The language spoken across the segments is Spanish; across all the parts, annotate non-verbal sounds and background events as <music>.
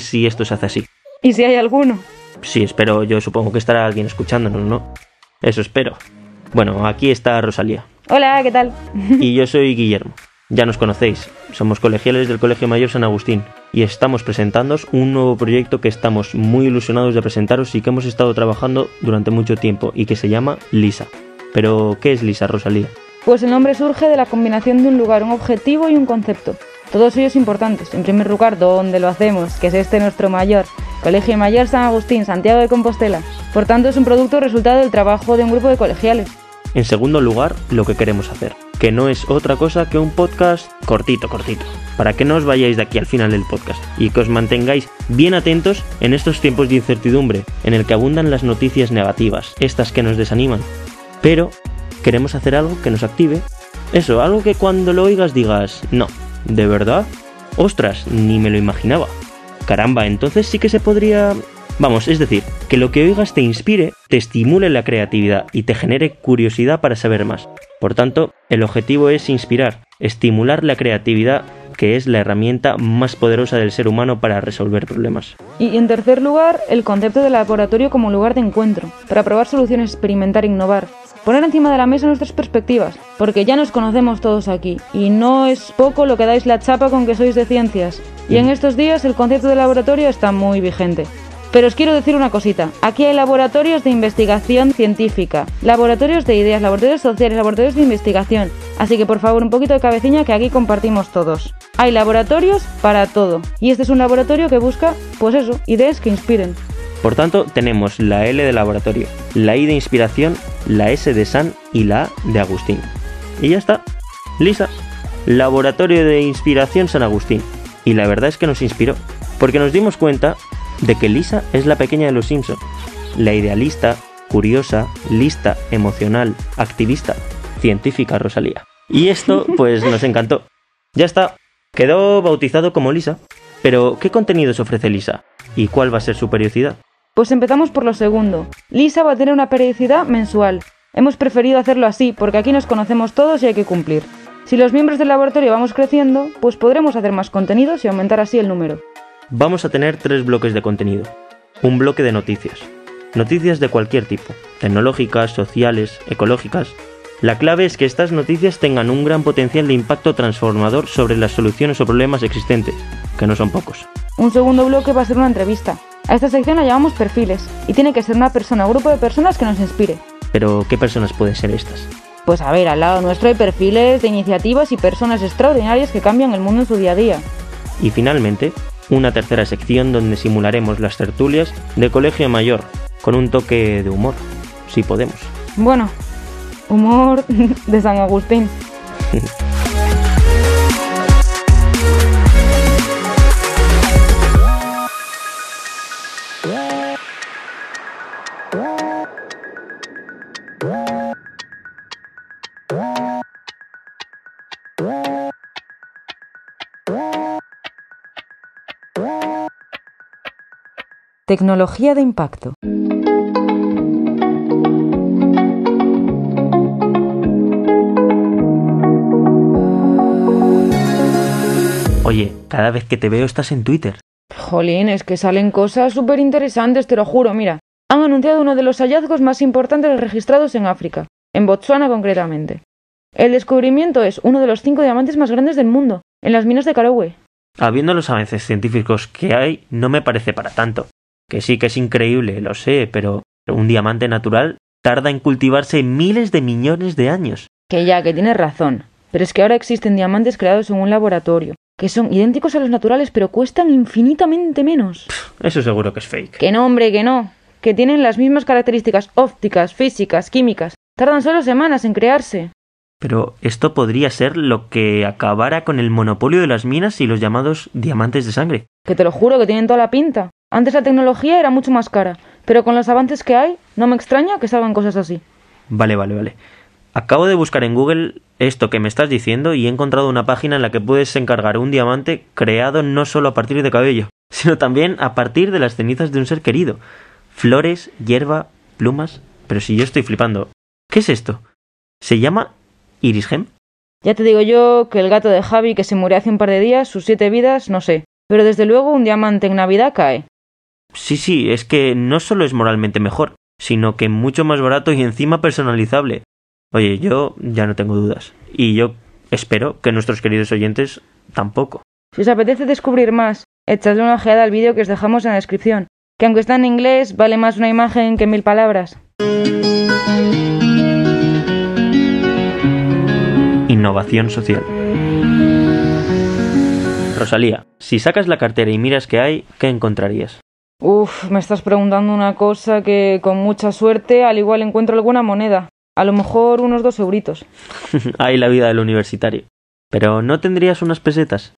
sé si esto se hace así. ¿Y si hay alguno? Sí, espero, yo supongo que estará alguien escuchándonos, ¿no? Eso espero. Bueno, aquí está Rosalía. Hola, ¿qué tal? <laughs> Y yo soy Guillermo. Ya nos conocéis, somos colegiales del Colegio Mayor San Agustín y estamos presentándoos un nuevo proyecto que estamos muy ilusionados de presentaros y que hemos estado trabajando durante mucho tiempo y que se llama Lisa. Pero, ¿qué es Lisa, Rosalía? Pues el nombre surge de la combinación de un lugar, un objetivo y un concepto. Todos ellos importantes. En primer lugar, ¿dónde lo hacemos? Que es este nuestro mayor. Colegio Mayor San Agustín, Santiago de Compostela. Por tanto, es un producto resultado del trabajo de un grupo de colegiales. En segundo lugar, lo que queremos hacer, que no es otra cosa que un podcast cortito, cortito, para que no os vayáis de aquí al final del podcast y que os mantengáis bien atentos en estos tiempos de incertidumbre, en el que abundan las noticias negativas, estas que nos desaniman. Pero queremos hacer algo que nos active. Eso, algo que cuando lo oigas digas, no, ¿de verdad? Ostras, ni me lo imaginaba. Caramba, entonces sí que se podría Vamos, es decir, que lo que oigas te inspire, te estimule la creatividad y te genere curiosidad para saber más. Por tanto, el objetivo es inspirar, estimular la creatividad que es la herramienta más poderosa del ser humano para resolver problemas. Y en tercer lugar, el concepto del laboratorio como lugar de encuentro, para probar soluciones, experimentar, innovar, poner encima de la mesa nuestras perspectivas, porque ya nos conocemos todos aquí, y no es poco lo que dais la chapa con que sois de ciencias. Y en estos días el concepto de laboratorio está muy vigente. Pero os quiero decir una cosita. Aquí hay laboratorios de investigación científica, laboratorios de ideas, laboratorios sociales, laboratorios de investigación. Así que por favor un poquito de cabecilla que aquí compartimos todos. Hay laboratorios para todo. Y este es un laboratorio que busca, pues eso, ideas que inspiren. Por tanto, tenemos la L de laboratorio, la I de inspiración, la S de San y la A de Agustín. Y ya está. Lisa. Laboratorio de Inspiración San Agustín. Y la verdad es que nos inspiró, porque nos dimos cuenta de que Lisa es la pequeña de los Simpson, la idealista, curiosa, lista, emocional, activista, científica Rosalía. Y esto <laughs> pues nos encantó. Ya está, quedó bautizado como Lisa. Pero, ¿qué contenidos ofrece Lisa? ¿Y cuál va a ser su periodicidad? Pues empezamos por lo segundo. Lisa va a tener una periodicidad mensual. Hemos preferido hacerlo así porque aquí nos conocemos todos y hay que cumplir. Si los miembros del laboratorio vamos creciendo, pues podremos hacer más contenidos y aumentar así el número vamos a tener tres bloques de contenido. Un bloque de noticias. Noticias de cualquier tipo, tecnológicas, sociales, ecológicas. La clave es que estas noticias tengan un gran potencial de impacto transformador sobre las soluciones o problemas existentes, que no son pocos. Un segundo bloque va a ser una entrevista. A esta sección la llamamos perfiles, y tiene que ser una persona o grupo de personas que nos inspire. Pero, ¿qué personas pueden ser estas? Pues a ver, al lado nuestro hay perfiles de iniciativas y personas extraordinarias que cambian el mundo en su día a día. Y finalmente, una tercera sección donde simularemos las tertulias de colegio mayor, con un toque de humor, si podemos. Bueno, humor <laughs> de San Agustín. <laughs> Tecnología de impacto. Oye, cada vez que te veo estás en Twitter. Jolín, es que salen cosas súper interesantes, te lo juro, mira. Han anunciado uno de los hallazgos más importantes registrados en África, en Botsuana concretamente. El descubrimiento es uno de los cinco diamantes más grandes del mundo, en las minas de Karowe. Habiendo los avances científicos que hay, no me parece para tanto. Que sí que es increíble, lo sé, pero un diamante natural tarda en cultivarse miles de millones de años. Que ya, que tienes razón. Pero es que ahora existen diamantes creados en un laboratorio, que son idénticos a los naturales, pero cuestan infinitamente menos. Eso seguro que es fake. Que no, hombre, que no. Que tienen las mismas características ópticas, físicas, químicas. Tardan solo semanas en crearse. Pero esto podría ser lo que acabara con el monopolio de las minas y los llamados diamantes de sangre. Que te lo juro que tienen toda la pinta. Antes la tecnología era mucho más cara, pero con los avances que hay, no me extraña que salgan cosas así. Vale, vale, vale. Acabo de buscar en Google esto que me estás diciendo y he encontrado una página en la que puedes encargar un diamante creado no solo a partir de cabello, <laughs> sino también a partir de las cenizas de un ser querido. Flores, hierba, plumas. Pero si yo estoy flipando. ¿Qué es esto? ¿Se llama Irisgem? Ya te digo yo que el gato de Javi que se murió hace un par de días, sus siete vidas, no sé. Pero desde luego un diamante en Navidad cae. Sí, sí, es que no solo es moralmente mejor, sino que mucho más barato y encima personalizable. Oye, yo ya no tengo dudas. Y yo espero que nuestros queridos oyentes tampoco. Si os apetece descubrir más, echadle una ojeada al vídeo que os dejamos en la descripción, que aunque está en inglés, vale más una imagen que mil palabras. Innovación social. Rosalía, si sacas la cartera y miras qué hay, ¿qué encontrarías? Uf, me estás preguntando una cosa que con mucha suerte al igual encuentro alguna moneda. A lo mejor unos dos euritos. <laughs> hay la vida del universitario. Pero ¿no tendrías unas pesetas?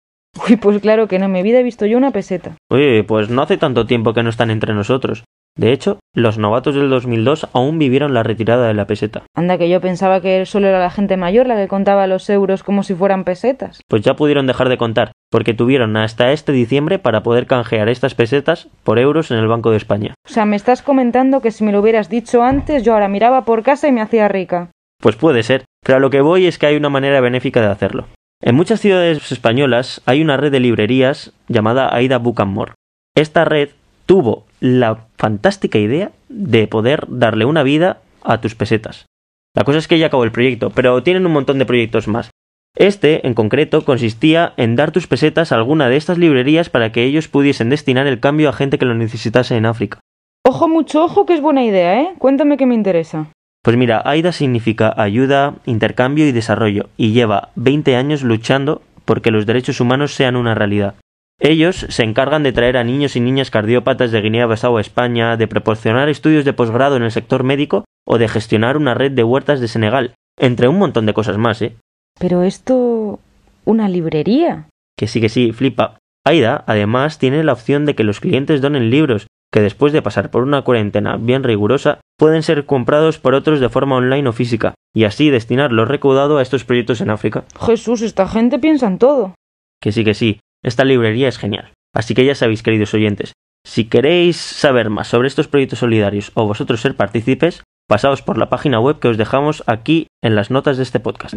Uy, pues claro que no, en mi vida he visto yo una peseta. Oye, pues no hace tanto tiempo que no están entre nosotros. De hecho, los novatos del 2002 aún vivieron la retirada de la peseta. Anda, que yo pensaba que solo era la gente mayor la que contaba los euros como si fueran pesetas. Pues ya pudieron dejar de contar, porque tuvieron hasta este diciembre para poder canjear estas pesetas por euros en el Banco de España. O sea, me estás comentando que si me lo hubieras dicho antes, yo ahora miraba por casa y me hacía rica. Pues puede ser, pero a lo que voy es que hay una manera benéfica de hacerlo. En muchas ciudades españolas hay una red de librerías llamada Aida Book More. Esta red tuvo la fantástica idea de poder darle una vida a tus pesetas. La cosa es que ya acabó el proyecto, pero tienen un montón de proyectos más. Este, en concreto, consistía en dar tus pesetas a alguna de estas librerías para que ellos pudiesen destinar el cambio a gente que lo necesitase en África. Ojo, mucho ojo, que es buena idea, ¿eh? Cuéntame qué me interesa. Pues mira, AIDA significa ayuda, intercambio y desarrollo, y lleva 20 años luchando porque los derechos humanos sean una realidad. Ellos se encargan de traer a niños y niñas cardiópatas de Guinea-Bissau a España, de proporcionar estudios de posgrado en el sector médico o de gestionar una red de huertas de Senegal, entre un montón de cosas más, ¿eh? Pero esto... ¿Una librería? Que sí, que sí, flipa. Aida, además, tiene la opción de que los clientes donen libros, que después de pasar por una cuarentena bien rigurosa, pueden ser comprados por otros de forma online o física, y así destinar lo recaudado a estos proyectos en África. Jesús, esta gente piensa en todo. Que sí, que sí, esta librería es genial. Así que ya sabéis, queridos oyentes, si queréis saber más sobre estos proyectos solidarios o vosotros ser partícipes, pasaos por la página web que os dejamos aquí en las notas de este podcast.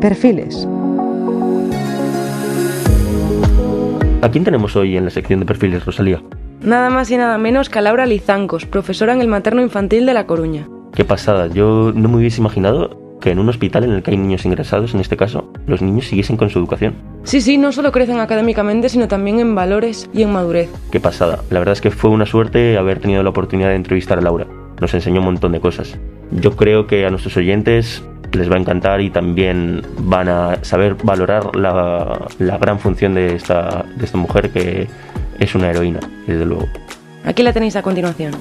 Perfiles. ¿A quién tenemos hoy en la sección de perfiles, Rosalía? Nada más y nada menos que a Laura Lizancos, profesora en el materno infantil de La Coruña. Qué pasada, yo no me hubiese imaginado que en un hospital en el que hay niños ingresados, en este caso, los niños siguiesen con su educación. Sí, sí, no solo crecen académicamente, sino también en valores y en madurez. Qué pasada. La verdad es que fue una suerte haber tenido la oportunidad de entrevistar a Laura. Nos enseñó un montón de cosas. Yo creo que a nuestros oyentes les va a encantar y también van a saber valorar la, la gran función de esta, de esta mujer que es una heroína, desde luego. Aquí la tenéis a continuación.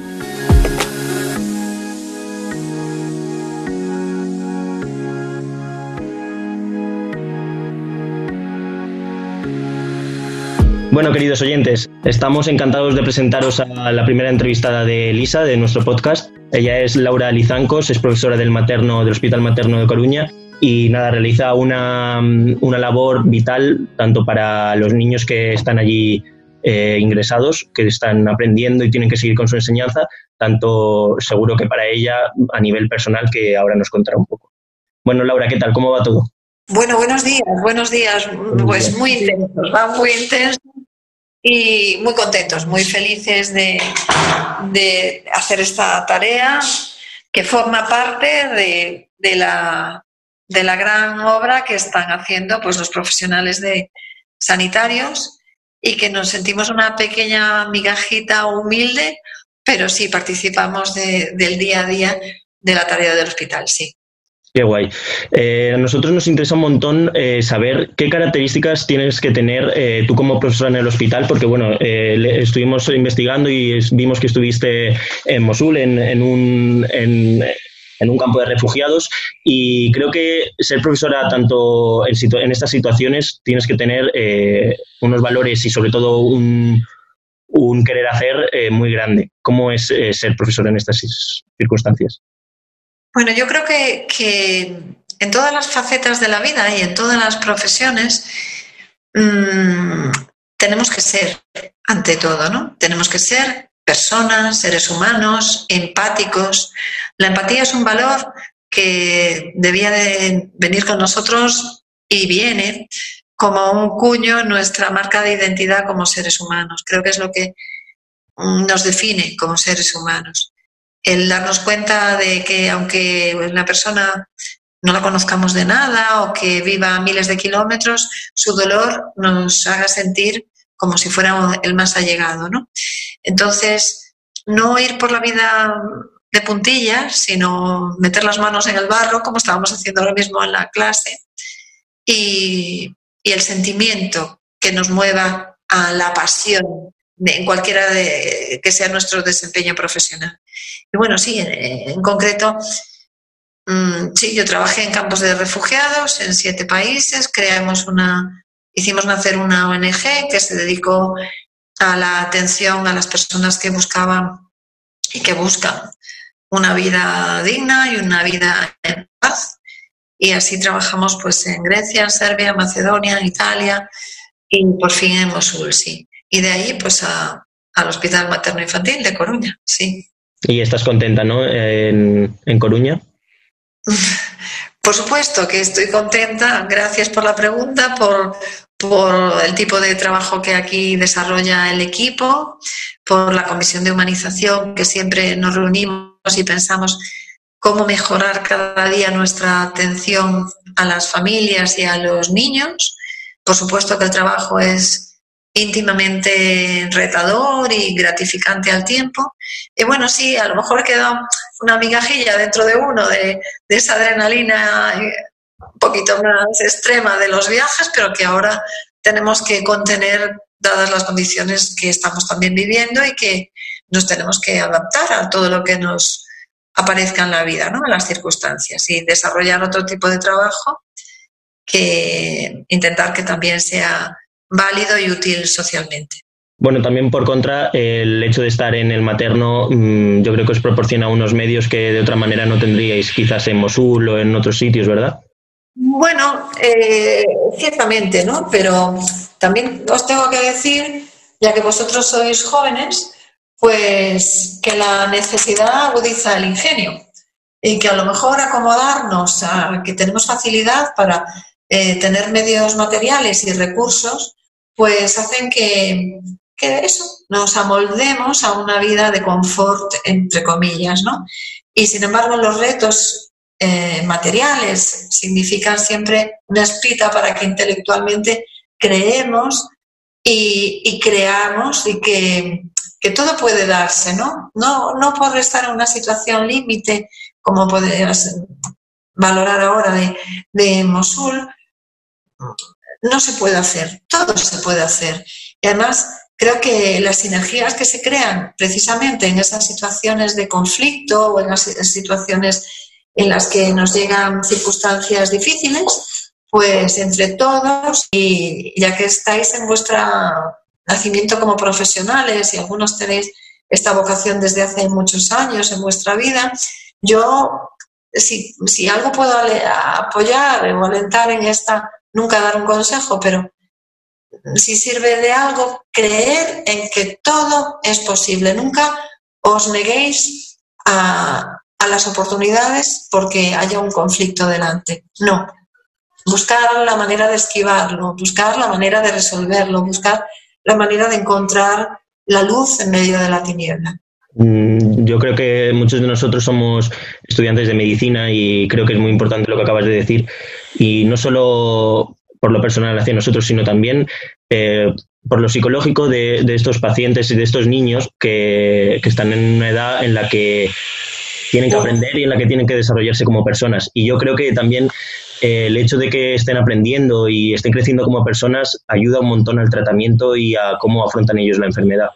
Bueno, queridos oyentes, estamos encantados de presentaros a la primera entrevistada de Lisa, de nuestro podcast. Ella es Laura Lizancos, es profesora del materno del Hospital Materno de Coruña y nada, realiza una, una labor vital tanto para los niños que están allí eh, ingresados, que están aprendiendo y tienen que seguir con su enseñanza, tanto seguro que para ella a nivel personal, que ahora nos contará un poco. Bueno, Laura, ¿qué tal? ¿Cómo va todo? Bueno, buenos días, buenos días. Pues muy intensos, va muy intenso y muy contentos, muy felices de, de hacer esta tarea que forma parte de, de, la, de la gran obra que están haciendo pues, los profesionales de sanitarios y que nos sentimos una pequeña migajita humilde, pero sí participamos de, del día a día de la tarea del hospital, sí. Qué guay. Eh, a nosotros nos interesa un montón eh, saber qué características tienes que tener eh, tú como profesora en el hospital, porque bueno, estuvimos investigando y vimos que estuviste en Mosul, en, un, en, un campo de refugiados, y creo que ser profesora tanto en, estas situaciones tienes que tener unos valores y sobre todo un, un querer hacer muy grande. ¿Cómo es ser profesora en estas circunstancias? Bueno, yo creo que, en todas las facetas de la vida y en todas las profesiones mm, tenemos que ser ante todo, ¿no? Tenemos que ser personas, seres humanos, empáticos. La empatía es un valor que debía de venir con nosotros y viene como un cuño en nuestra marca de identidad como seres humanos. Creo que es lo que nos define como seres humanos. El darnos cuenta de que aunque una persona no la conozcamos de nada o que viva a miles de kilómetros, su dolor nos haga sentir como si fuera el más allegado, ¿no? Entonces, no ir por la vida de puntillas, sino meter las manos en el barro, como estábamos haciendo ahora mismo en la clase, y, el sentimiento que nos mueva a la pasión en cualquiera de, que sea nuestro desempeño profesional. Y bueno, sí, en, concreto, mm, sí, yo trabajé en campos de refugiados en siete países, creamos una, hicimos nacer una ONG que se dedicó a la atención a las personas que buscaban y que buscan una vida digna y una vida en paz. Y así trabajamos pues en Grecia, Serbia, Macedonia, Italia y por fin en Mosul, sí. Y de ahí pues al Hospital Materno Infantil de Coruña, sí. ¿Y estás contenta, no? En, en Coruña. <laughs> Por supuesto que estoy contenta. Gracias por la pregunta, por, por el tipo de trabajo que aquí desarrolla el equipo, por la comisión de humanización que siempre nos reunimos y pensamos cómo mejorar cada día nuestra atención a las familias y a los niños. Por supuesto que el trabajo es íntimamente retador y gratificante al tiempo. Y bueno, sí, a lo mejor queda una migajilla dentro de uno de, de esa adrenalina un poquito más extrema de los viajes, pero que ahora tenemos que contener dadas las condiciones que estamos también viviendo y que nos tenemos que adaptar a todo lo que nos aparezca en la vida, ¿no? a las circunstancias y desarrollar otro tipo de trabajo que intentar que también sea válido y útil socialmente. Bueno, también por contra, el hecho de estar en el materno mm, yo creo que os proporciona unos medios que de otra manera no tendríais quizás en Mosul o en otros sitios, ¿verdad? Bueno, eh, ciertamente, ¿no? Pero también os tengo que decir, ya que vosotros sois jóvenes, pues que la necesidad agudiza el ingenio y que a lo mejor acomodarnos a que tenemos facilidad para eh, tener medios materiales y recursos, pues hacen que, que eso, nos amoldemos a una vida de confort, entre comillas, ¿no? Y sin embargo, los retos eh, materiales, significan siempre una espita para que intelectualmente creemos y, creamos y que, todo puede darse, ¿no? ¿no? No por estar en una situación límite, como podrías valorar ahora de, de Mosul, no se puede hacer, todo se puede hacer. Y además, creo que las sinergias que se crean precisamente en esas situaciones de conflicto o en las situaciones en las que nos llegan circunstancias difíciles, pues entre todos, y ya que estáis en vuestro nacimiento como profesionales y algunos tenéis esta vocación desde hace muchos años en vuestra vida, yo, si, si algo puedo apoyar o alentar en esta, nunca dar un consejo, pero si sirve de algo, creer en que todo es posible. Nunca os neguéis a, a las oportunidades porque haya un conflicto delante. No. Buscar la manera de esquivarlo, buscar la manera de resolverlo, buscar la manera de encontrar la luz en medio de la tiniebla. Mm, yo creo que muchos de nosotros somos estudiantes de medicina y creo que es muy importante lo que acabas de decir. Y no solo por lo personal hacia nosotros, sino también eh, por lo psicológico de, estos pacientes y de estos niños que, están en una edad en la que tienen que aprender y en la que tienen que desarrollarse como personas. Y yo creo que también eh, el hecho de que estén aprendiendo y estén creciendo como personas ayuda un montón al tratamiento y a cómo afrontan ellos la enfermedad.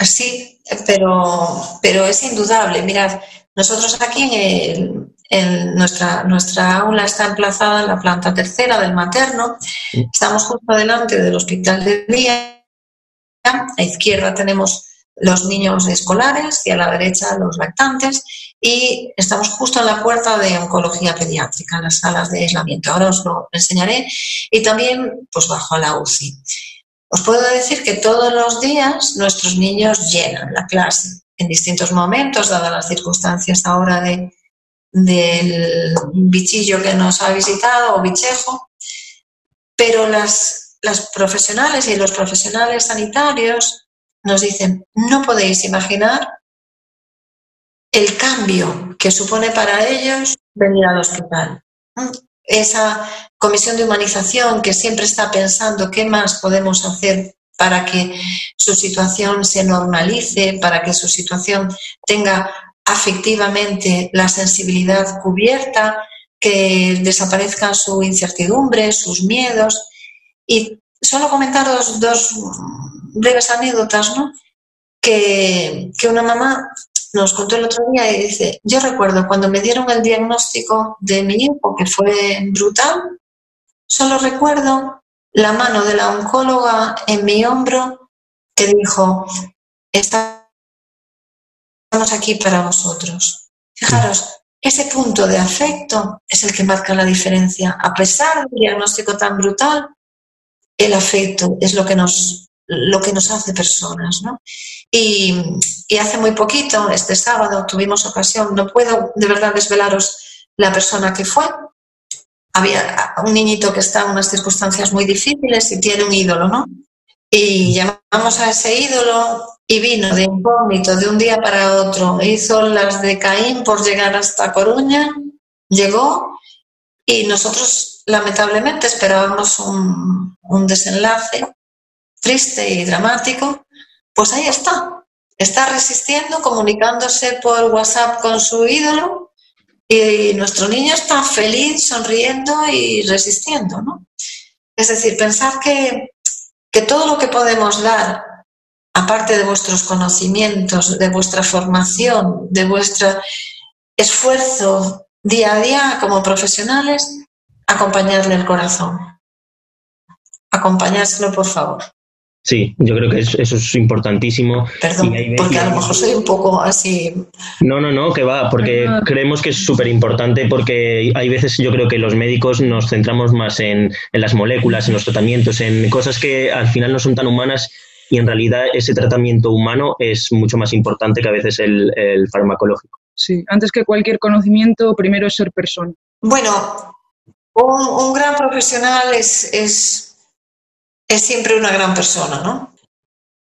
Sí, pero, pero es indudable. Mirad, nosotros aquí en, nuestra, nuestra aula está emplazada en la planta tercera del materno. Estamos justo delante del hospital de día. A izquierda tenemos los niños escolares y a la derecha los lactantes y estamos justo en la puerta de oncología pediátrica, en las salas de aislamiento. Ahora os lo enseñaré y también pues bajo la UCI. Os puedo decir que todos los días nuestros niños llenan la clase en distintos momentos, dadas las circunstancias ahora de, del bichillo que nos ha visitado o bichejo, pero las, las profesionales y los profesionales sanitarios nos dicen, no podéis imaginar el cambio que supone para ellos venir al hospital. Esa comisión de humanización que siempre está pensando qué más podemos hacer para que su situación se normalice, para que su situación tenga afectivamente la sensibilidad cubierta, que desaparezcan su incertidumbre, sus miedos. Y solo comentaros dos breves anécdotas, ¿no? Que, que una mamá nos contó el otro día y dice, yo recuerdo cuando me dieron el diagnóstico de mi hijo, que fue brutal, solo recuerdo la mano de la oncóloga en mi hombro que dijo, estamos aquí para vosotros. Fijaros, ese punto de afecto es el que marca la diferencia. A pesar del diagnóstico tan brutal, el afecto es lo que nos, lo que nos hace personas. ¿no? Y, hace muy poquito, este sábado, tuvimos ocasión, no puedo de verdad desvelaros la persona que fue. Había un niñito que está en unas circunstancias muy difíciles y tiene un ídolo, ¿no? Y llamamos a ese ídolo y vino de incógnito de un día para otro. Hizo las de Caín por llegar hasta Coruña, llegó y nosotros lamentablemente esperábamos un, un desenlace triste y dramático, pues ahí está. Está resistiendo, comunicándose por WhatsApp con su ídolo y nuestro niño está feliz, sonriendo y resistiendo, ¿no? Es decir, pensar que, que todo lo que podemos dar, aparte de vuestros conocimientos, de vuestra formación, de vuestro esfuerzo día a día como profesionales, acompañarle el corazón. Acompañárselo, por favor. Sí, yo creo que eso es importantísimo. Perdón, porque a lo mejor soy un poco así. No, no, no, que va, porque creemos que es súper importante porque hay veces yo creo que los médicos nos centramos más en, las moléculas, en los tratamientos, en cosas que al final no son tan humanas y en realidad ese tratamiento humano es mucho más importante que a veces el, farmacológico. Sí, antes que cualquier conocimiento, primero es ser persona. Bueno, un, gran profesional es es siempre una gran persona, ¿no?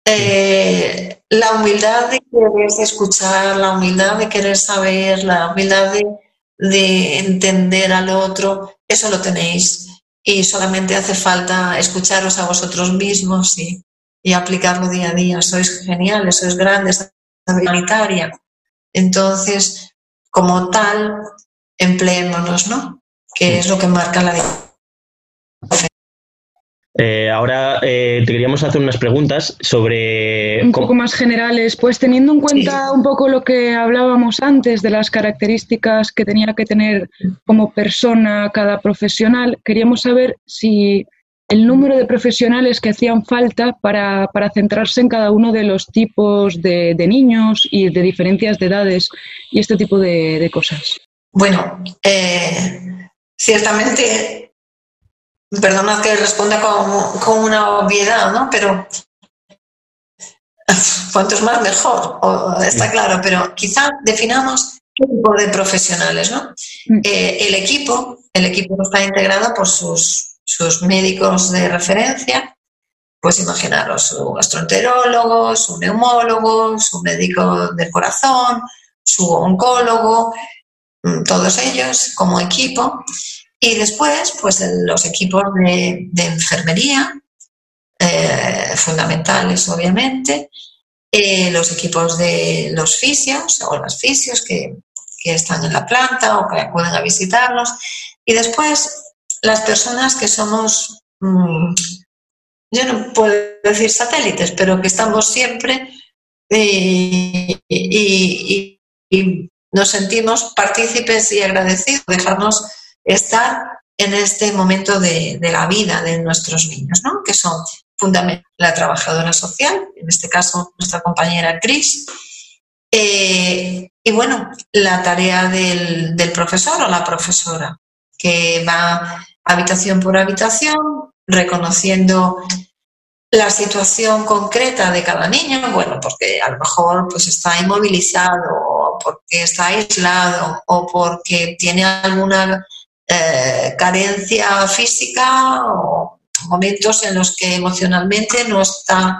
Eh, la humildad de querer escuchar, la humildad de querer saber, la humildad de, entender al otro, eso lo tenéis. Y solamente hace falta escucharos a vosotros mismos y, aplicarlo día a día. Sois geniales, sois grandes, humanitaria. Entonces, como tal, empleémonos, ¿no? Que es lo que marca la diferencia. Eh, ahora eh, te queríamos hacer unas preguntas sobre... Un poco más generales, pues teniendo en cuenta un poco lo que hablábamos antes de las características que tenía que tener como persona cada profesional, queríamos saber si el número de profesionales que hacían falta para, centrarse en cada uno de los tipos de, niños y de diferencias de edades y este tipo de, cosas. Bueno, eh, ciertamente perdonad que responda con, una obviedad, ¿no? Pero <laughs> cuantos más mejor, está claro, pero quizá definamos qué tipo de profesionales, ¿no? Mm. Eh, el equipo, el equipo está integrado por sus, sus médicos de referencia, pues imaginaros su gastroenterólogo, su neumólogo, su médico del corazón, su oncólogo, mm, todos ellos como equipo. Y después, pues los equipos de, enfermería, eh, fundamentales obviamente, eh, los equipos de los fisios o las fisios que, están en la planta o que acuden a visitarlos. Y después las personas que somos, mm, yo no puedo decir satélites, pero que estamos siempre eh, y, y, nos sentimos partícipes y agradecidos, dejarnos estar en este momento de, la vida de nuestros niños, ¿no? que son fundamentalmente la trabajadora social, en este caso nuestra compañera Cris, eh, y bueno, la tarea del, profesor o la profesora, que va habitación por habitación, reconociendo la situación concreta de cada niño, bueno, porque a lo mejor pues está inmovilizado, o porque está aislado, o porque tiene alguna eh, carencia física, o momentos en los que emocionalmente no está,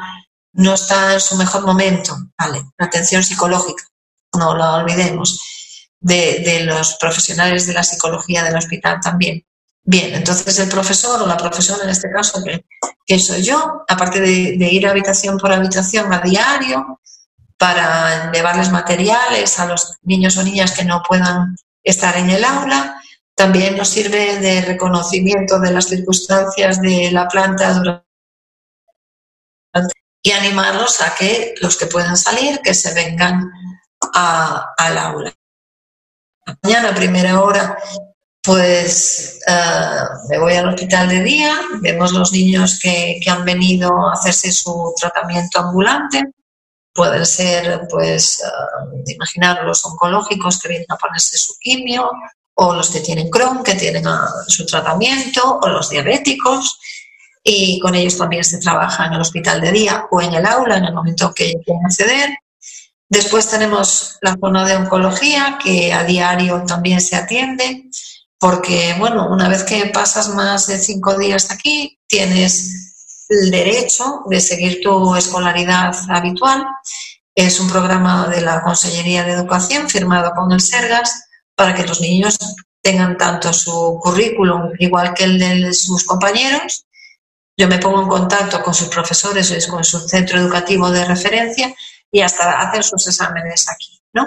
no está en su mejor momento. Vale, la atención psicológica, no lo olvidemos, de, de los profesionales de la psicología del hospital también. Bien, entonces el profesor o la profesora en este caso, que, soy yo, aparte de, ir habitación por habitación a diario para llevarles materiales a los niños o niñas que no puedan estar en el aula, también nos sirve de reconocimiento de las circunstancias de la planta durante y animarlos a que los que puedan salir, que se vengan al aula. Mañana, primera hora, pues eh, me voy al hospital de día, vemos los niños que, han venido a hacerse su tratamiento ambulante, pueden ser, pues, uh, imaginar los oncológicos que vienen a ponerse su quimio, o los que tienen Crohn, que tienen ah, su tratamiento, o los diabéticos, y con ellos también se trabaja en el hospital de día o en el aula en el momento que quieren acceder. Después tenemos la zona de oncología, que a diario también se atiende porque, bueno, una vez que pasas más de cinco días aquí, tienes el derecho de seguir tu escolaridad habitual. Es un programa de la Consellería de Educación firmado con el SERGAS para que los niños tengan tanto su currículum igual que el de sus compañeros. Yo me pongo en contacto con sus profesores, con su centro educativo de referencia y hasta hacen sus exámenes aquí. ¿no?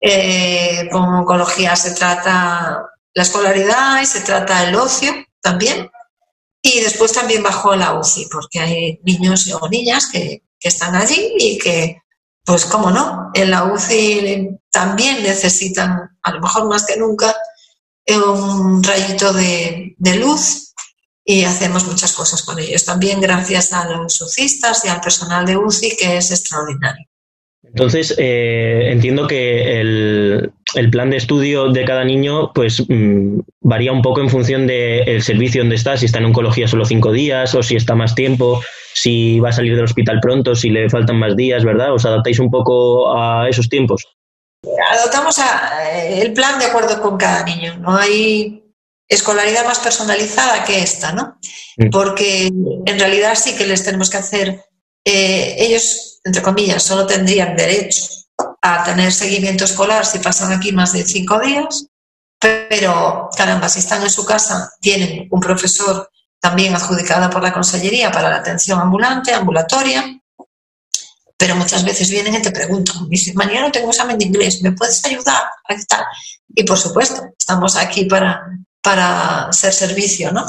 Eh, con oncología se trata la escolaridad y se trata el ocio también. Y después también bajo la UCI, porque hay niños o niñas que, están allí y que, pues cómo no, en la UCI también necesitan, a lo mejor más que nunca, un rayito de, de luz y hacemos muchas cosas con ellos. También gracias a los UCIstas y al personal de UCI, que es extraordinario. Entonces, eh, entiendo que el, plan de estudio de cada niño pues mm, varía un poco en función del servicio donde está, si está en oncología solo cinco días o si está más tiempo, si va a salir del hospital pronto, si le faltan más días, ¿verdad? ¿Os adaptáis un poco a esos tiempos? Adoptamos eh, el plan de acuerdo con cada niño. No hay escolaridad más personalizada que esta, ¿no? Porque en realidad sí que les tenemos que hacer, eh, ellos entre comillas, solo tendrían derecho a tener seguimiento escolar si pasan aquí más de cinco días, pero caramba, si están en su casa, tienen un profesor también adjudicado por la Consellería para la atención ambulante, ambulatoria, pero muchas veces vienen y te preguntan, dicen, mañana tengo examen de inglés, ¿me puedes ayudar? Y por supuesto, estamos aquí para, para ser servicio, ¿no?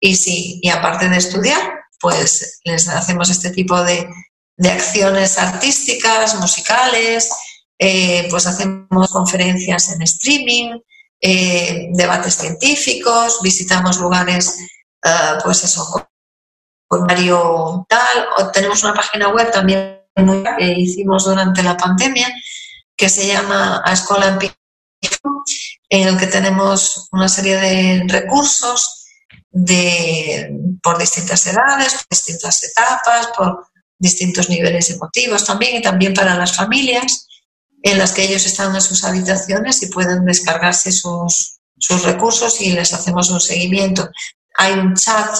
Y sí, y aparte de estudiar, pues les hacemos este tipo de, de acciones artísticas, musicales, eh, pues hacemos conferencias en streaming, eh, debates científicos, visitamos lugares, eh, pues eso, con Mario tal, o tenemos una página web también que hicimos durante la pandemia que se llama A Escuela en en el que tenemos una serie de recursos de, por distintas edades, por distintas etapas, por distintos niveles emotivos también y también para las familias en las que ellos están en sus habitaciones y pueden descargarse sus, sus recursos y les hacemos un seguimiento. Hay un chat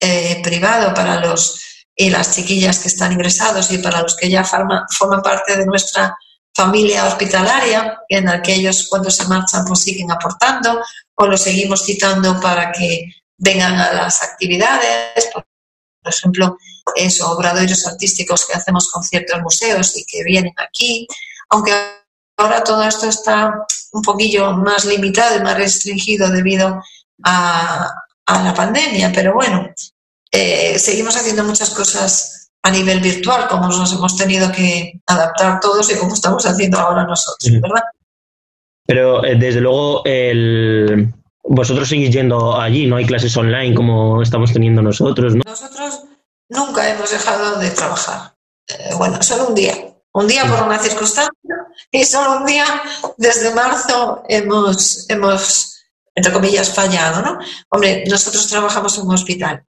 eh, privado para los y las chiquillas que están ingresados y para los que ya forman parte de nuestra familia hospitalaria, en el que ellos cuando se marchan pues siguen aportando o los seguimos citando para que vengan a las actividades. Por ejemplo, eso, obradoiros artísticos que hacemos conciertos en museos y que vienen aquí, aunque ahora todo esto está un poquillo más limitado y más restringido debido a, la pandemia, pero bueno, eh, seguimos haciendo muchas cosas a nivel virtual, como nos hemos tenido que adaptar todos y como estamos haciendo ahora nosotros, ¿verdad? Pero eh, desde luego el... vosotros seguís yendo allí, no hay clases online como estamos teniendo nosotros, ¿no? Nosotros nunca hemos dejado de trabajar. Eh, bueno, solo un día. Un día por una circunstancia y solo un día desde marzo hemos, hemos entre comillas, fallado, ¿no? Hombre, nosotros trabajamos en un hospital.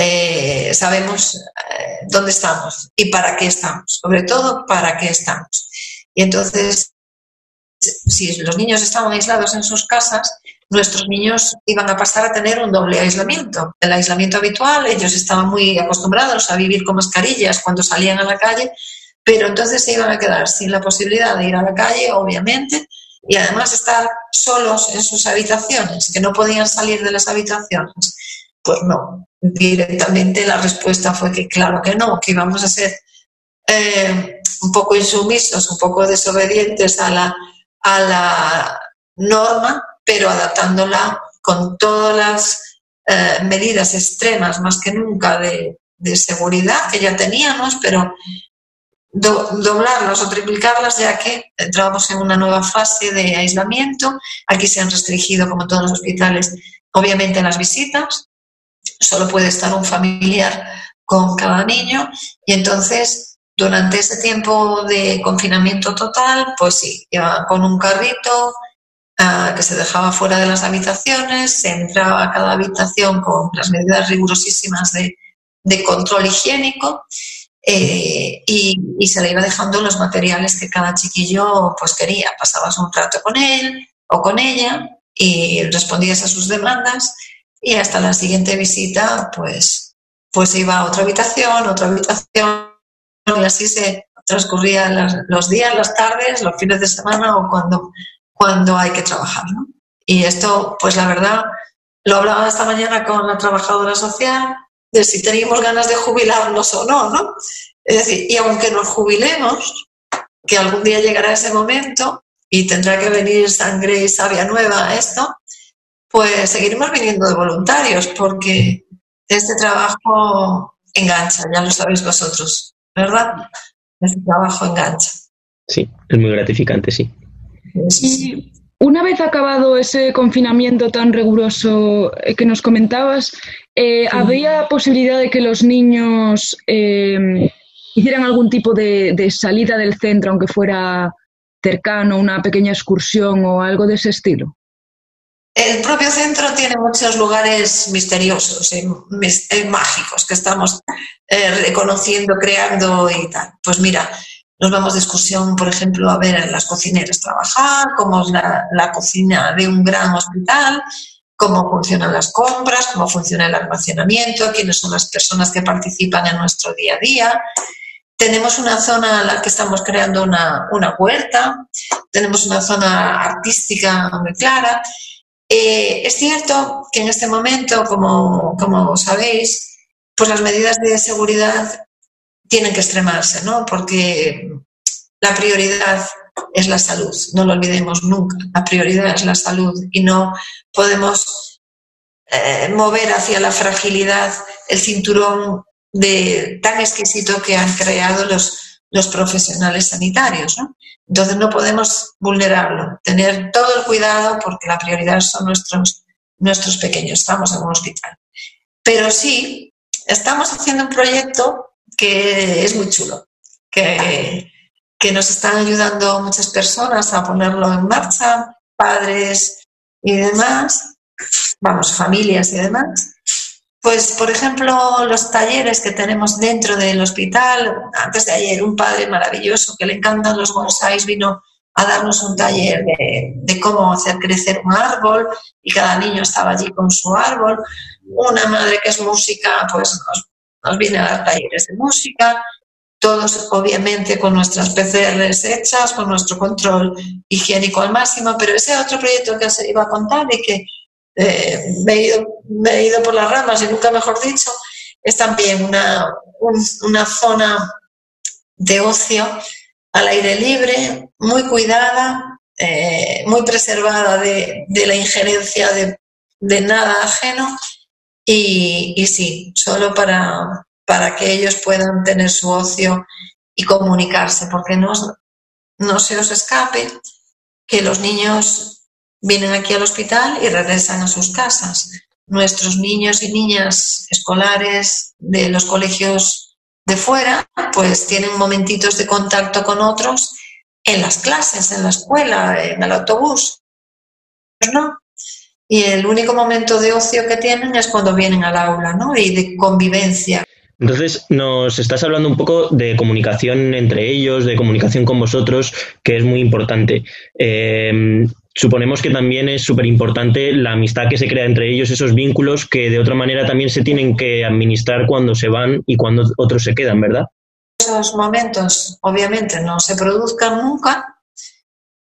Eh, sabemos eh, dónde estamos y para qué estamos, sobre todo para qué estamos. Y entonces, si los niños estaban aislados en sus casas, nuestros niños iban a pasar a tener un doble aislamiento. El aislamiento habitual, ellos estaban muy acostumbrados a vivir con mascarillas cuando salían a la calle, pero entonces se iban a quedar sin la posibilidad de ir a la calle, obviamente, y además estar solos en sus habitaciones, que no podían salir de las habitaciones. Pues no, directamente la respuesta fue que claro que no, que íbamos a ser eh, un poco insumisos, un poco desobedientes a la, a la norma pero adaptándola con todas las eh, medidas extremas, más que nunca, de, seguridad que ya teníamos, pero doblarlas o triplicarlas ya que entramos en una nueva fase de aislamiento. Aquí se han restringido, como todos los hospitales, obviamente las visitas. Solo puede estar un familiar con cada niño y entonces durante ese tiempo de confinamiento total, pues sí, iba con un carrito, que se dejaba fuera de las habitaciones, se entraba a cada habitación con las medidas rigurosísimas de, control higiénico eh, y, se le iba dejando los materiales que cada chiquillo pues quería. Pasabas un rato con él o con ella y respondías a sus demandas y hasta la siguiente visita pues, pues iba a otra habitación, otra habitación y así se transcurrían los días, las tardes, los fines de semana o cuando cuando hay que trabajar. ¿no? Y esto, pues la verdad, lo hablaba esta mañana con la trabajadora social, de si teníamos ganas de jubilarnos o no, ¿no? Es decir, y aunque nos jubilemos, que algún día llegará ese momento y tendrá que venir sangre y savia nueva a esto, pues seguiremos viniendo de voluntarios porque este trabajo engancha, ya lo sabéis vosotros, ¿verdad? Este trabajo engancha. Sí, es muy gratificante, sí. Y una vez acabado ese confinamiento tan riguroso eh, que nos comentabas, eh, ¿había posibilidad de que los niños eh, hicieran algún tipo de, salida del centro, aunque fuera cercano, una pequeña excursión o algo de ese estilo? El propio centro tiene muchos lugares misteriosos y mágicos que estamos reconociendo, creando y tal. Pues mira, nos vamos de excursión, por ejemplo, a ver a las cocineras trabajar, cómo es la, cocina de un gran hospital, cómo funcionan las compras, cómo funciona el almacenamiento, quiénes son las personas que participan en nuestro día a día. Tenemos una zona en la que estamos creando una, huerta, tenemos una zona artística muy clara. Eh, es cierto que en este momento, como, como sabéis, pues las medidas de seguridad tienen que extremarse, ¿no? Porque la prioridad es la salud, no lo olvidemos nunca. La prioridad es la salud y no podemos eh, mover hacia la fragilidad el cinturón tan exquisito que han creado los, los profesionales sanitarios. ¿no? Entonces no podemos vulnerarlo, tener todo el cuidado porque la prioridad son nuestros, nuestros pequeños, estamos en un hospital. Pero sí, estamos haciendo un proyecto que es muy chulo, que, que nos están ayudando muchas personas a ponerlo en marcha, padres y demás, vamos, familias y demás. Pues, por ejemplo, los talleres que tenemos dentro del hospital. Antes de ayer, un padre maravilloso que le encantan los bonsáis vino a darnos un taller de, de, cómo hacer crecer un árbol y cada niño estaba allí con su árbol. Una madre que es música, pues nos nos vienen a dar talleres de música, todos obviamente con nuestras PCRs hechas, con nuestro control higiénico al máximo, pero ese otro proyecto que os iba a contar y que eh, me, he ido, por las ramas y nunca mejor dicho, es también una, una zona de ocio al aire libre, muy cuidada, eh, muy preservada de, la injerencia de, de nada ajeno. Y, sí, solo para, para que ellos puedan tener su ocio y comunicarse, porque no, no se os escape que los niños vienen aquí al hospital y regresan a sus casas. Nuestros niños y niñas escolares de los colegios de fuera, pues tienen momentitos de contacto con otros en las clases, en la escuela, en el autobús. No, y el único momento de ocio que tienen es cuando vienen al aula, ¿no? Y de convivencia. Entonces, nos estás hablando un poco de comunicación entre ellos, de comunicación con vosotros, que es muy importante. Eh, suponemos que también es súper importante la amistad que se crea entre ellos, esos vínculos que de otra manera también se tienen que administrar cuando se van y cuando otros se quedan, ¿verdad? Esos momentos, obviamente, no se produzcan nunca,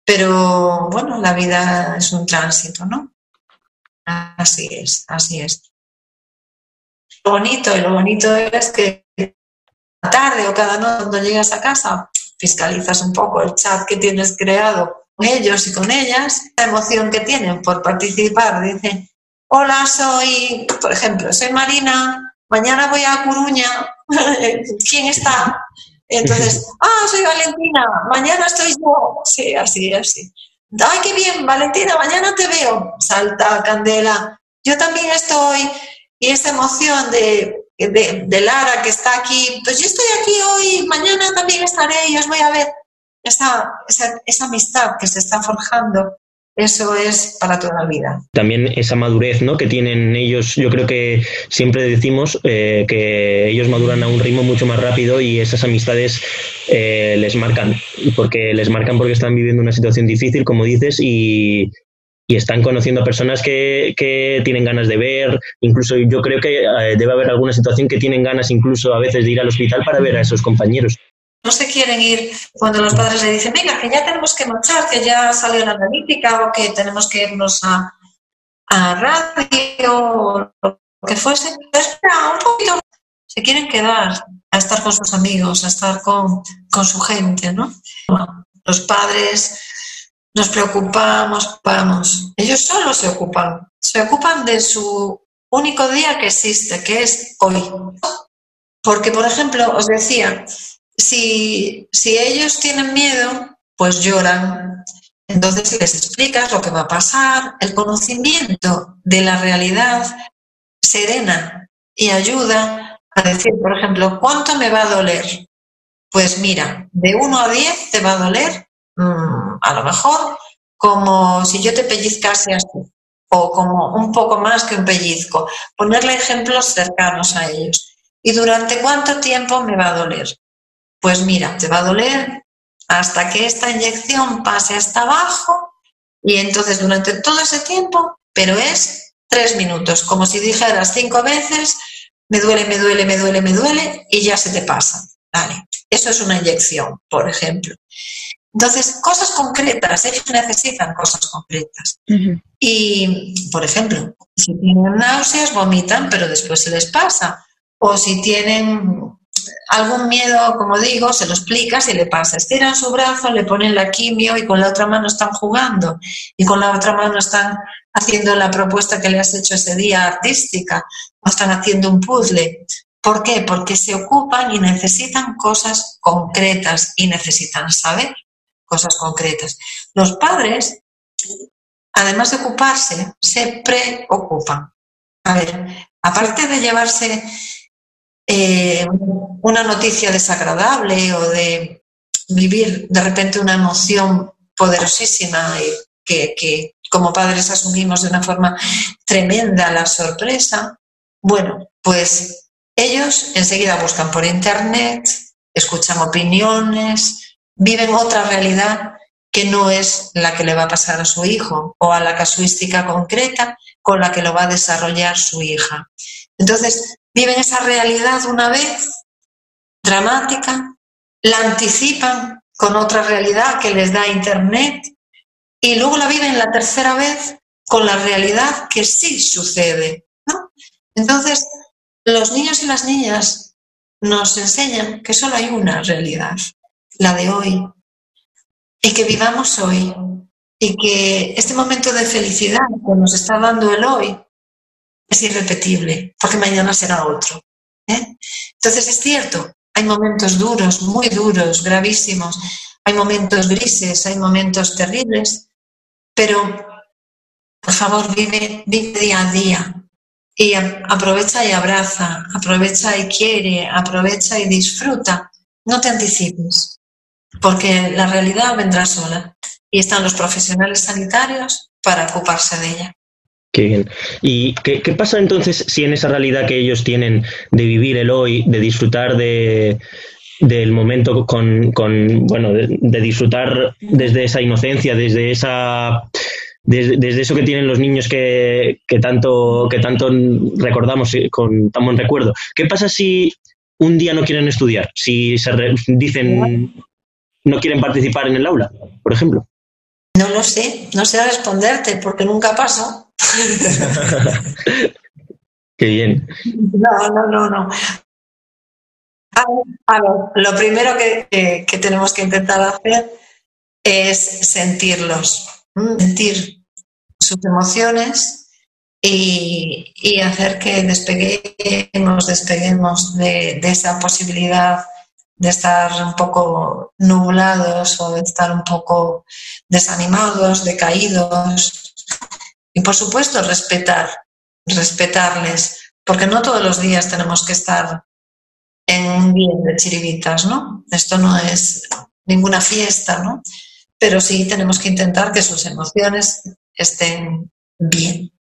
pero bueno, la vida es un tránsito, ¿no? Así es, así es. Lo bonito, y lo bonito es que tarde o cada noche cuando llegas a casa, fiscalizas un poco el chat que tienes creado con ellos y con ellas, la emoción que tienen por participar. Dicen, hola, soy, por ejemplo, soy Marina, mañana voy a Coruña, <laughs> ¿quién está? Entonces, <laughs> ah, soy Valentina, mañana estoy yo. Sí, así, así. ¡Ay, qué bien, Valentina! Mañana te veo. Salta, Candela. Yo también estoy. Y esa emoción de, de, Lara que está aquí, pues yo estoy aquí hoy, mañana también estaré y os voy a ver. Esa, esa, esa amistad que se está forjando eso es para toda la vida. También esa madurez ¿no? que tienen ellos, yo creo que siempre decimos eh, que ellos maduran a un ritmo mucho más rápido y esas amistades eh, les marcan, porque les marcan porque están viviendo una situación difícil, como dices, y, están conociendo a personas que, que, tienen ganas de ver, incluso yo creo que eh, debe haber alguna situación que tienen ganas incluso a veces de ir al hospital para ver a esos compañeros no se quieren ir cuando los padres le dicen, venga, que ya tenemos que marchar, que ya salió la analítica o que tenemos que irnos a, a radio o lo que fuese. Espera, un poquito. Se quieren quedar a estar con sus amigos, a estar con, con su gente, ¿no? Los padres nos preocupamos, vamos. Ellos solo se ocupan. Se ocupan de su único día que existe, que es hoy. Porque, por ejemplo, os decía, si, ellos tienen miedo, pues lloran. Entonces les explicas lo que va a pasar. El conocimiento de la realidad serena y ayuda a decir, por ejemplo, ¿cuánto me va a doler? Pues mira, de 1 a 10 te va a doler, mm, a lo mejor, como si yo te pellizcase así, o como un poco más que un pellizco. Ponerle ejemplos cercanos a ellos. ¿Y durante cuánto tiempo me va a doler? Pues mira, te va a doler hasta que esta inyección pase hasta abajo y entonces durante todo ese tiempo, pero es tres minutos, como si dijeras cinco veces, me duele, me duele, me duele, me duele y ya se te pasa. Vale, eso es una inyección, por ejemplo. Entonces, cosas concretas, ellos necesitan cosas concretas. Y, por ejemplo, si tienen náuseas, vomitan, pero después se les pasa. O si tienen algún miedo, como digo, se lo explicas y le pasa. Estiran su brazo, le ponen la quimio y con la otra mano están jugando y con la otra mano están haciendo la propuesta que le has hecho ese día artística o están haciendo un puzzle. ¿Por qué? Porque se ocupan y necesitan cosas concretas y necesitan saber cosas concretas. Los padres, además de ocuparse, se preocupan. A ver, aparte de llevarse eh, una noticia desagradable o de vivir de repente una emoción poderosísima que, que como padres asumimos de una forma tremenda la sorpresa, bueno, pues ellos enseguida buscan por internet, escuchan opiniones, viven otra realidad que no es la que le va a pasar a su hijo o a la casuística concreta con la que lo va a desarrollar su hija. Entonces, viven esa realidad una vez dramática, la anticipan con otra realidad que les da Internet y luego la viven la tercera vez con la realidad que sí sucede. Entonces, los niños y las niñas nos enseñan que solo hay una realidad, la de hoy, y que vivamos hoy, y que este momento de felicidad que nos está dando el hoy es irrepetible, porque mañana será otro. ¿eh? Entonces es cierto, hay momentos duros, muy duros, gravísimos, hay momentos grises, hay momentos terribles, pero por favor vive, vive día a día y aprovecha y abraza, aprovecha y quiere, aprovecha y disfruta. No te anticipes, porque la realidad vendrá sola y están los profesionales sanitarios para ocuparse de ella. Qué bien. ¿Y qué, pasa entonces si en esa realidad que ellos tienen de vivir el hoy, de disfrutar de, del momento con, con bueno, de, disfrutar desde esa inocencia, desde esa desde, eso que tienen los niños que, tanto que tanto recordamos con tan buen recuerdo. ¿Qué pasa si un día no quieren estudiar? Si se dicen no quieren participar en el aula, por ejemplo. No lo sé, no sé responderte porque nunca pasó. <laughs> Qué bien. No, no, no, no. A ver, lo primero que, tenemos que intentar hacer es sentirlos, sentir sus emociones y, hacer que despeguemos, despeguemos de, de esa posibilidad de estar un poco nublados o de estar un poco desanimados, decaídos. Y por supuesto, respetar, respetarles, porque no todos los días tenemos que estar en un bien de chiribitas, ¿no? Esto no es ninguna fiesta, ¿no? Pero sí tenemos que intentar que sus emociones estén bien.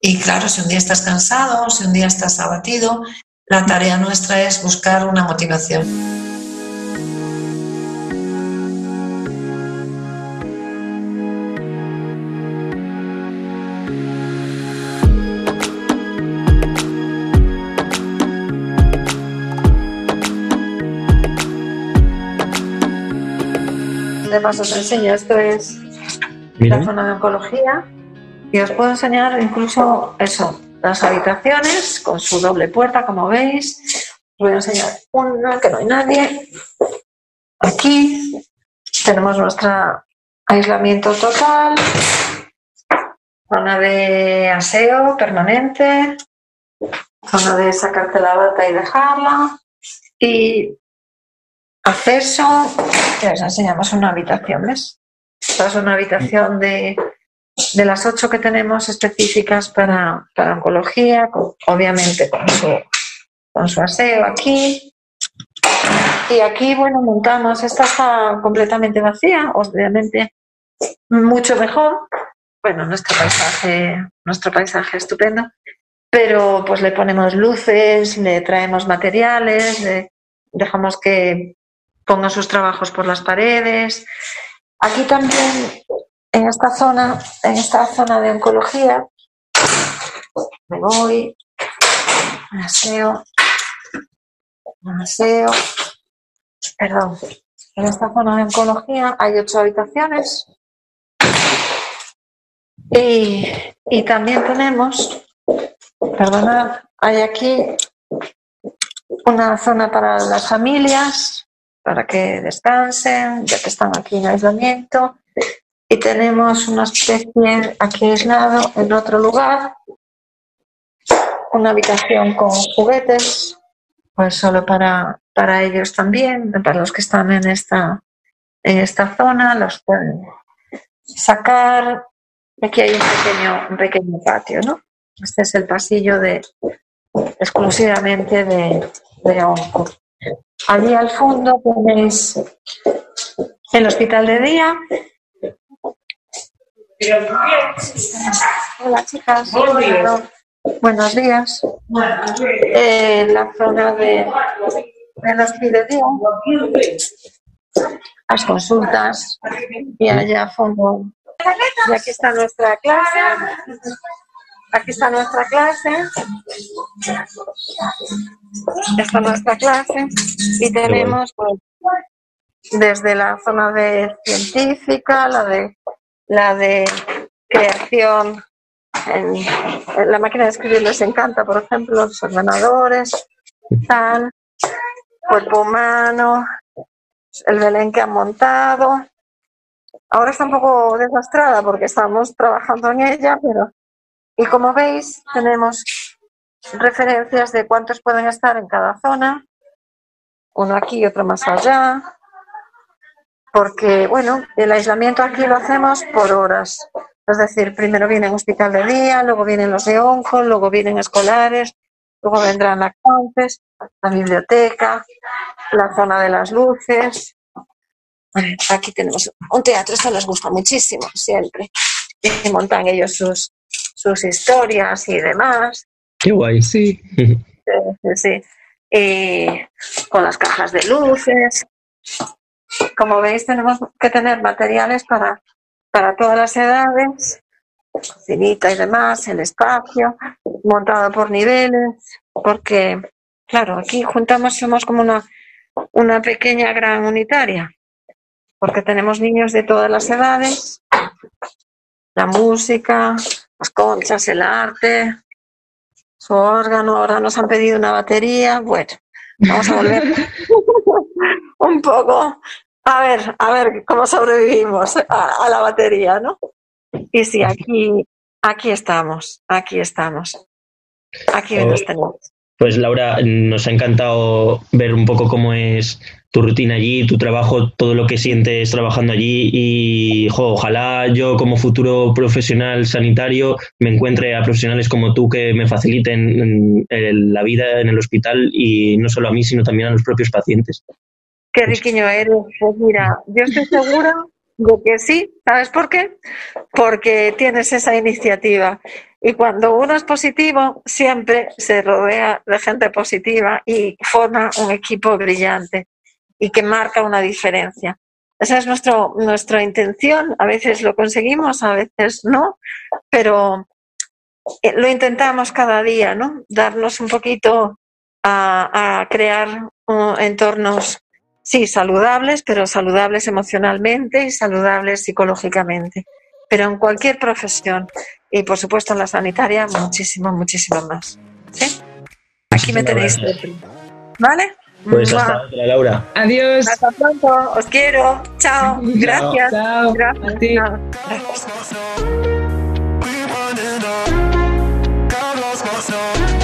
Y claro, si un día estás cansado, si un día estás abatido, la tarea nuestra es buscar una motivación. Os enseño. Esto es la zona de oncología. Y os puedo enseñar incluso eso, las habitaciones con su doble puerta, como veis. Os voy a enseñar una que no hay nadie. Aquí tenemos nuestro aislamiento total, zona de aseo permanente, zona de sacarte la bata y dejarla. Y acceso, les enseñamos una habitación, ¿ves? Esta es una habitación de, de las ocho que tenemos específicas para, para oncología, obviamente con su, con su aseo aquí. Y aquí, bueno, montamos, esta está completamente vacía, obviamente mucho mejor. Bueno, nuestro paisaje, nuestro paisaje estupendo, pero pues le ponemos luces, le traemos materiales, le dejamos que, pongan sus trabajos por las paredes. Aquí también, en esta zona, en esta zona de oncología, me voy, aseo, aseo, perdón, en esta zona de oncología hay ocho habitaciones. Y, y también tenemos, perdonad, hay aquí una zona para las familias, para que descansen, ya que están aquí en aislamiento. Y tenemos una especie aquí aislado en otro lugar, una habitación con juguetes, pues solo para, para ellos también, para los que están en esta, en esta zona, los pueden sacar. Aquí hay un pequeño, pequeño patio, ¿no? Este es el pasillo de exclusivamente de, de Allí al fondo tenéis el hospital de día. Hola chicas. Buenos días. Eh, la zona de, de día. Las consultas. Y allá a fondo. Y aquí está nuestra clase. Aquí está nuestra clase. Esta nuestra clase. Y tenemos pues, desde la zona de científica, la de la de creación en, la máquina de escribir les encanta, por ejemplo, los ordenadores, tal, cuerpo humano, el Belén que han montado. Ahora está un poco desastrada porque estamos trabajando en ella, pero y como veis, tenemos referencias de cuántos pueden estar en cada zona, uno aquí y otro más allá, porque, bueno, el aislamiento aquí lo hacemos por horas. Es decir, primero viene hospital de día, luego vienen los de onco, luego vienen escolares, luego vendrán lactantes, la biblioteca, la zona de las luces. Aquí tenemos un teatro, esto les gusta muchísimo, siempre. Y montan ellos sus, sus historias y demás. Qué guay, sí. sí, Y con las cajas de luces. Como veis, tenemos que tener materiales para, para todas las edades, cocinita y demás, el espacio, montado por niveles, porque, claro, aquí juntamos, somos como una, una pequeña gran unitaria, porque tenemos niños de todas las edades, la música, las conchas, el arte, su órgano, ahora nos han pedido una batería, bueno, vamos a volver <laughs> un poco a ver, a ver cómo sobrevivimos a, la batería, ¿no? Y sí, aquí, aquí estamos, aquí estamos. Aquí nos tenemos. Pues Laura, nos ha encantado ver un poco cómo es tu rutina allí, tu trabajo, todo lo que sientes trabajando allí y ojalá yo como futuro profesional sanitario me encuentre a profesionales como tú que me faciliten la vida en el hospital y no solo a mí, sino también a los propios pacientes. Qué riquiño eres. Pues mira, yo estoy segura de que sí. ¿Sabes por qué? Porque tienes esa iniciativa. Y cuando uno es positivo, siempre se rodea de gente positiva y forma un equipo brillante y que marca una diferencia. Esa es nuestro, nuestra intención. A veces lo conseguimos, a veces no, pero eh, lo intentamos cada día, ¿no? Darnos un poquito a, a crear entornos, sí, saludables, pero saludables emocionalmente y saludables psicológicamente. Pero en cualquier profesión y por supuesto en la sanitaria, muchísimo, muchísimo más. ¿Sí? Aquí me tenéis. ¿Vale? Pues hasta otra, Laura. Adiós. Hasta pronto. Os quiero. Chao. Gracias. Chao. Gracias. A ti. Gracias.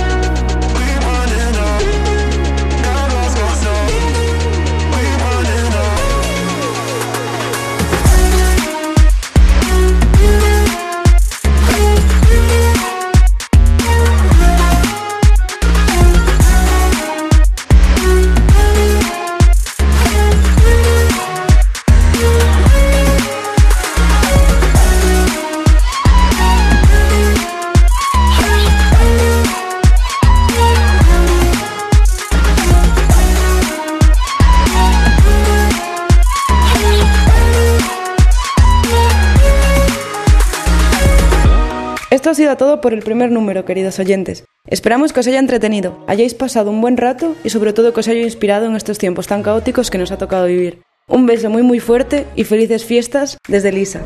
Esto ha sido todo por el primer número, queridos oyentes. Esperamos que os haya entretenido, hayáis pasado un buen rato y sobre todo que os haya inspirado en estos tiempos tan caóticos que nos ha tocado vivir. Un beso muy muy fuerte y felices fiestas desde Lisa.